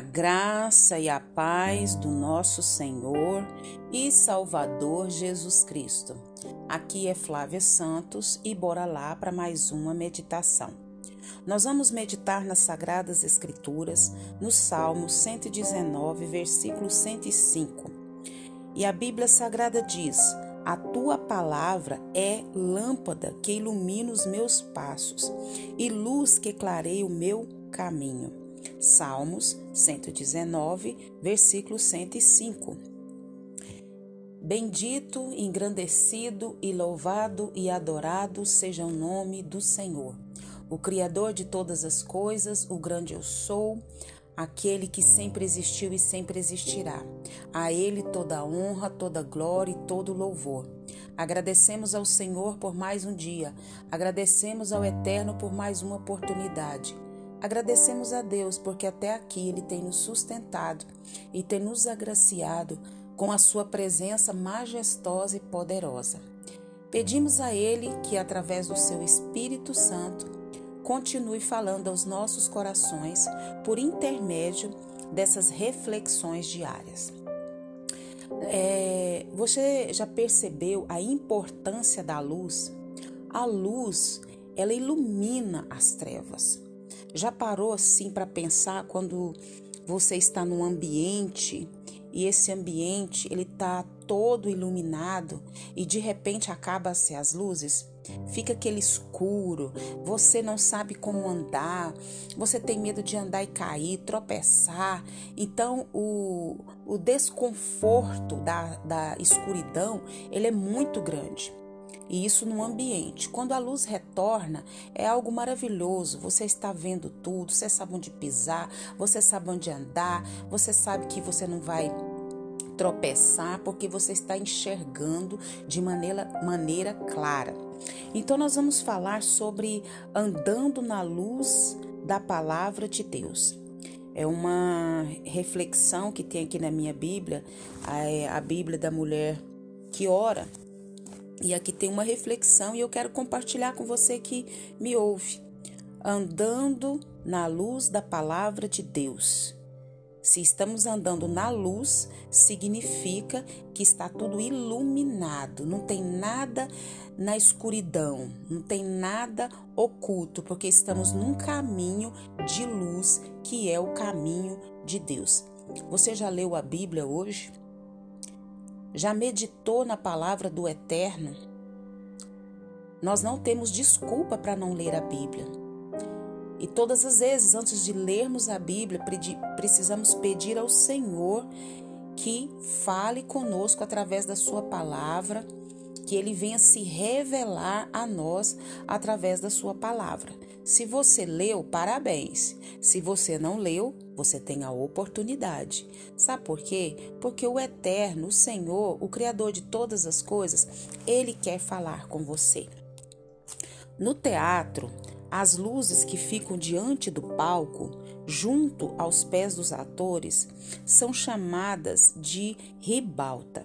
A graça e a paz do nosso Senhor e Salvador Jesus Cristo. Aqui é Flávia Santos e bora lá para mais uma meditação. Nós vamos meditar nas Sagradas Escrituras, no Salmo 119, versículo 105. E a Bíblia Sagrada diz: A tua palavra é lâmpada que ilumina os meus passos e luz que clareia o meu caminho. Salmos 119, versículo 105. Bendito, engrandecido e louvado e adorado seja o nome do Senhor, o Criador de todas as coisas, o grande eu sou, aquele que sempre existiu e sempre existirá. A Ele toda honra, toda glória e todo louvor. Agradecemos ao Senhor por mais um dia, agradecemos ao Eterno por mais uma oportunidade. Agradecemos a Deus porque até aqui Ele tem nos sustentado e tem nos agraciado com a Sua presença majestosa e poderosa. Pedimos a Ele que, através do Seu Espírito Santo, continue falando aos nossos corações por intermédio dessas reflexões diárias. É, você já percebeu a importância da luz? A luz, ela ilumina as trevas. Já parou assim para pensar quando você está num ambiente e esse ambiente ele tá todo iluminado e de repente acaba-se as luzes? Fica aquele escuro, você não sabe como andar, você tem medo de andar e cair, tropeçar. Então, o, o desconforto da, da escuridão ele é muito grande e isso no ambiente. Quando a luz retorna, é algo maravilhoso. Você está vendo tudo, você sabe onde pisar, você sabe onde andar, você sabe que você não vai tropeçar porque você está enxergando de maneira, maneira clara. Então, nós vamos falar sobre andando na luz da palavra de Deus. É uma reflexão que tem aqui na minha Bíblia, a, a Bíblia da mulher que ora. E aqui tem uma reflexão e eu quero compartilhar com você que me ouve. Andando na luz da palavra de Deus. Se estamos andando na luz, significa que está tudo iluminado, não tem nada na escuridão, não tem nada oculto, porque estamos num caminho de luz que é o caminho de Deus. Você já leu a Bíblia hoje? Já meditou na palavra do Eterno? Nós não temos desculpa para não ler a Bíblia. E todas as vezes, antes de lermos a Bíblia, precisamos pedir ao Senhor que fale conosco através da Sua palavra, que Ele venha se revelar a nós através da Sua palavra. Se você leu, parabéns. Se você não leu, você tem a oportunidade. Sabe por quê? Porque o Eterno, o Senhor, o Criador de todas as coisas, ele quer falar com você. No teatro, as luzes que ficam diante do palco, junto aos pés dos atores, são chamadas de ribalta.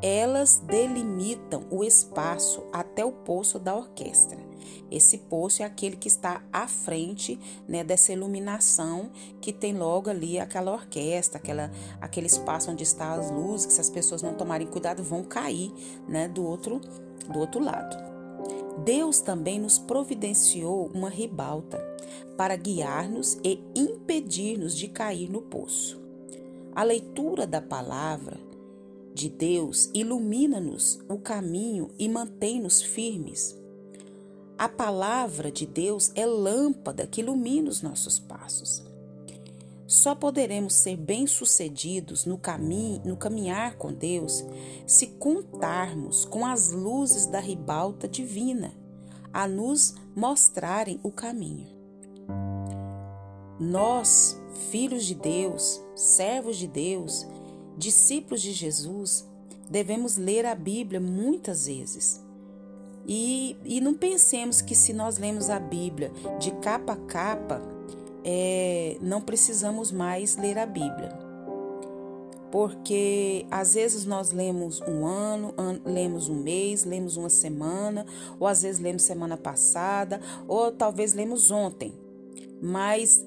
Elas delimitam o espaço até o poço da orquestra. Esse poço é aquele que está à frente né, dessa iluminação que tem logo ali aquela orquestra, aquela, aquele espaço onde estão as luzes, que se as pessoas não tomarem cuidado vão cair né, do, outro, do outro lado. Deus também nos providenciou uma ribalta para guiar-nos e impedir-nos de cair no poço. A leitura da palavra de Deus ilumina-nos o caminho e mantém-nos firmes. A palavra de Deus é lâmpada que ilumina os nossos passos. Só poderemos ser bem-sucedidos no caminho, no caminhar com Deus, se contarmos com as luzes da ribalta divina a nos mostrarem o caminho. Nós, filhos de Deus, servos de Deus, discípulos de Jesus, devemos ler a Bíblia muitas vezes. E, e não pensemos que se nós lemos a Bíblia de capa a capa, é, não precisamos mais ler a Bíblia. porque às vezes nós lemos um ano, an lemos um mês, lemos uma semana, ou às vezes lemos semana passada, ou talvez lemos ontem, mas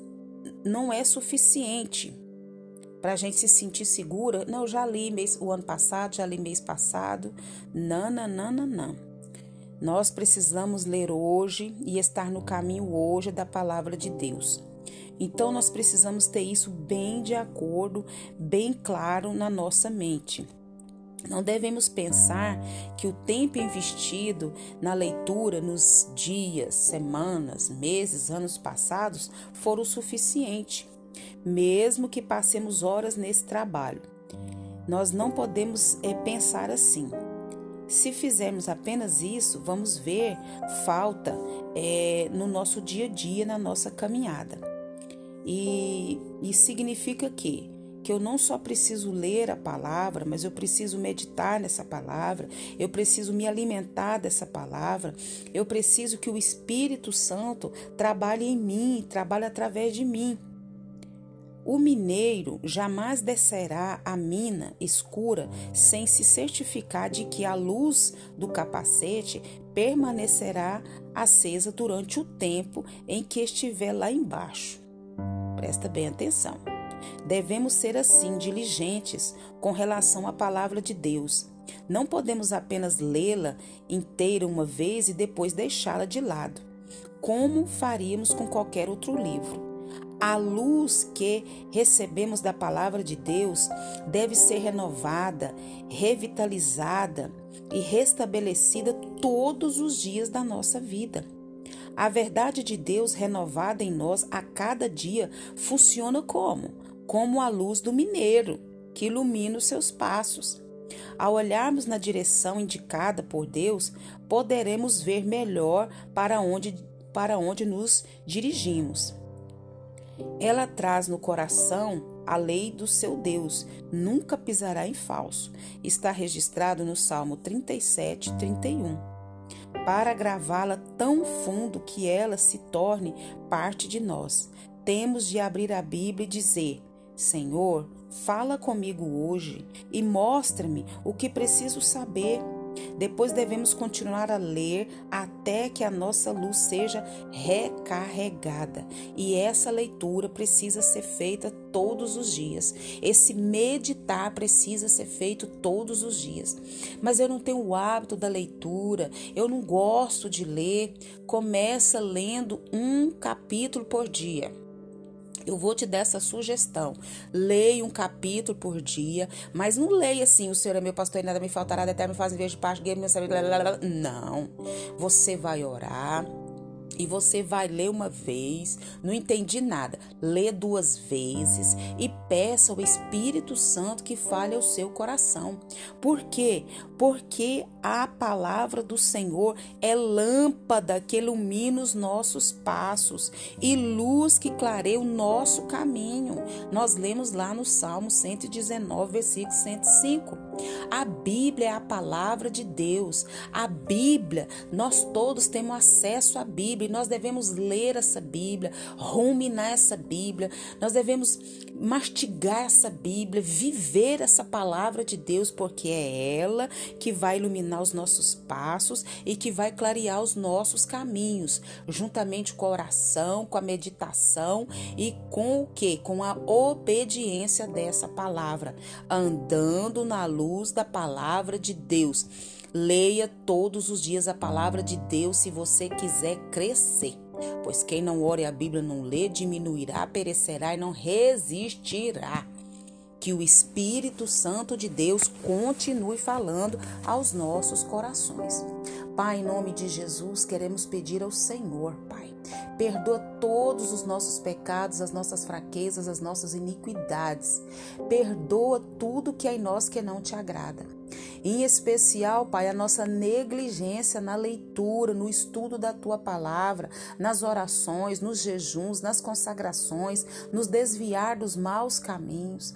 não é suficiente para a gente se sentir segura. Não, já li mês, o ano passado, já li mês passado. Não, não, não, não, não. Nós precisamos ler hoje e estar no caminho hoje da palavra de Deus. Então nós precisamos ter isso bem de acordo, bem claro na nossa mente. Não devemos pensar que o tempo investido na leitura nos dias, semanas, meses, anos passados for o suficiente, mesmo que passemos horas nesse trabalho. Nós não podemos é, pensar assim. Se fizermos apenas isso, vamos ver falta é, no nosso dia a dia, na nossa caminhada. E, e significa que que eu não só preciso ler a palavra, mas eu preciso meditar nessa palavra, eu preciso me alimentar dessa palavra, eu preciso que o Espírito Santo trabalhe em mim, trabalhe através de mim. O mineiro jamais descerá a mina escura sem se certificar de que a luz do capacete permanecerá acesa durante o tempo em que estiver lá embaixo. Presta bem atenção. Devemos ser assim diligentes com relação à palavra de Deus. Não podemos apenas lê-la inteira uma vez e depois deixá-la de lado, como faríamos com qualquer outro livro. A luz que recebemos da palavra de Deus deve ser renovada, revitalizada e restabelecida todos os dias da nossa vida. A verdade de Deus renovada em nós a cada dia funciona como? Como a luz do mineiro que ilumina os seus passos. Ao olharmos na direção indicada por Deus, poderemos ver melhor para onde, para onde nos dirigimos. Ela traz no coração a lei do seu Deus, nunca pisará em falso. Está registrado no Salmo 37, 31. Para gravá-la tão fundo que ela se torne parte de nós, temos de abrir a Bíblia e dizer: Senhor, fala comigo hoje e mostra-me o que preciso saber. Depois devemos continuar a ler até que a nossa luz seja recarregada. E essa leitura precisa ser feita todos os dias. Esse meditar precisa ser feito todos os dias. Mas eu não tenho o hábito da leitura, eu não gosto de ler. Começa lendo um capítulo por dia. Eu vou te dar essa sugestão. Leia um capítulo por dia, mas não leia assim, o Senhor é meu pastor e nada me faltará, até me faz em vez de parte, me saber. Não. Você vai orar e você vai ler uma vez, não entendi nada, lê duas vezes e peça ao Espírito Santo que fale ao seu coração. Por quê? Porque a palavra do Senhor é lâmpada que ilumina os nossos passos e luz que clareia o nosso caminho. Nós lemos lá no Salmo 119, versículo 105. A Bíblia é a palavra de Deus. A Bíblia, nós todos temos acesso à Bíblia Bíblia, nós devemos ler essa Bíblia, ruminar essa Bíblia, nós devemos mastigar essa Bíblia, viver essa palavra de Deus, porque é ela que vai iluminar os nossos passos e que vai clarear os nossos caminhos, juntamente com a oração, com a meditação e com o que? Com a obediência dessa palavra, andando na luz da palavra de Deus. Leia todos os dias a palavra de Deus se você quiser crescer. Pois quem não ore a Bíblia não lê, diminuirá, perecerá e não resistirá. Que o Espírito Santo de Deus continue falando aos nossos corações. Pai, em nome de Jesus, queremos pedir ao Senhor, Pai, perdoa todos os nossos pecados, as nossas fraquezas, as nossas iniquidades. Perdoa tudo que é em nós que não te agrada. Em especial, Pai, a nossa negligência na leitura, no estudo da tua palavra, nas orações, nos jejuns, nas consagrações, nos desviar dos maus caminhos.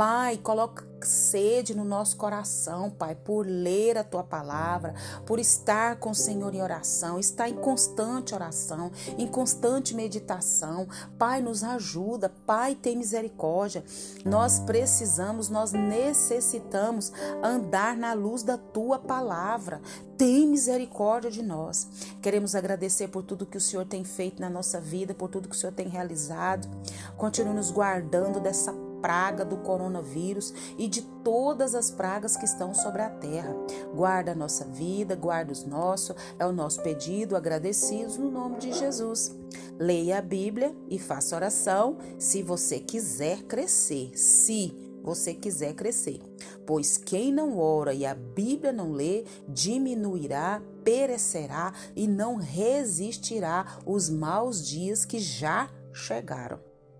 Pai, coloca sede no nosso coração, Pai, por ler a tua palavra, por estar com o Senhor em oração, estar em constante oração, em constante meditação. Pai, nos ajuda, Pai, tem misericórdia. Nós precisamos, nós necessitamos andar na luz da tua palavra. Tem misericórdia de nós. Queremos agradecer por tudo que o Senhor tem feito na nossa vida, por tudo que o Senhor tem realizado. Continue nos guardando dessa praga do coronavírus e de todas as pragas que estão sobre a terra. Guarda a nossa vida, guarda os nossos, é o nosso pedido, agradecidos no nome de Jesus. Leia a Bíblia e faça oração se você quiser crescer. Se você quiser crescer. Pois quem não ora e a Bíblia não lê, diminuirá, perecerá e não resistirá os maus dias que já chegaram.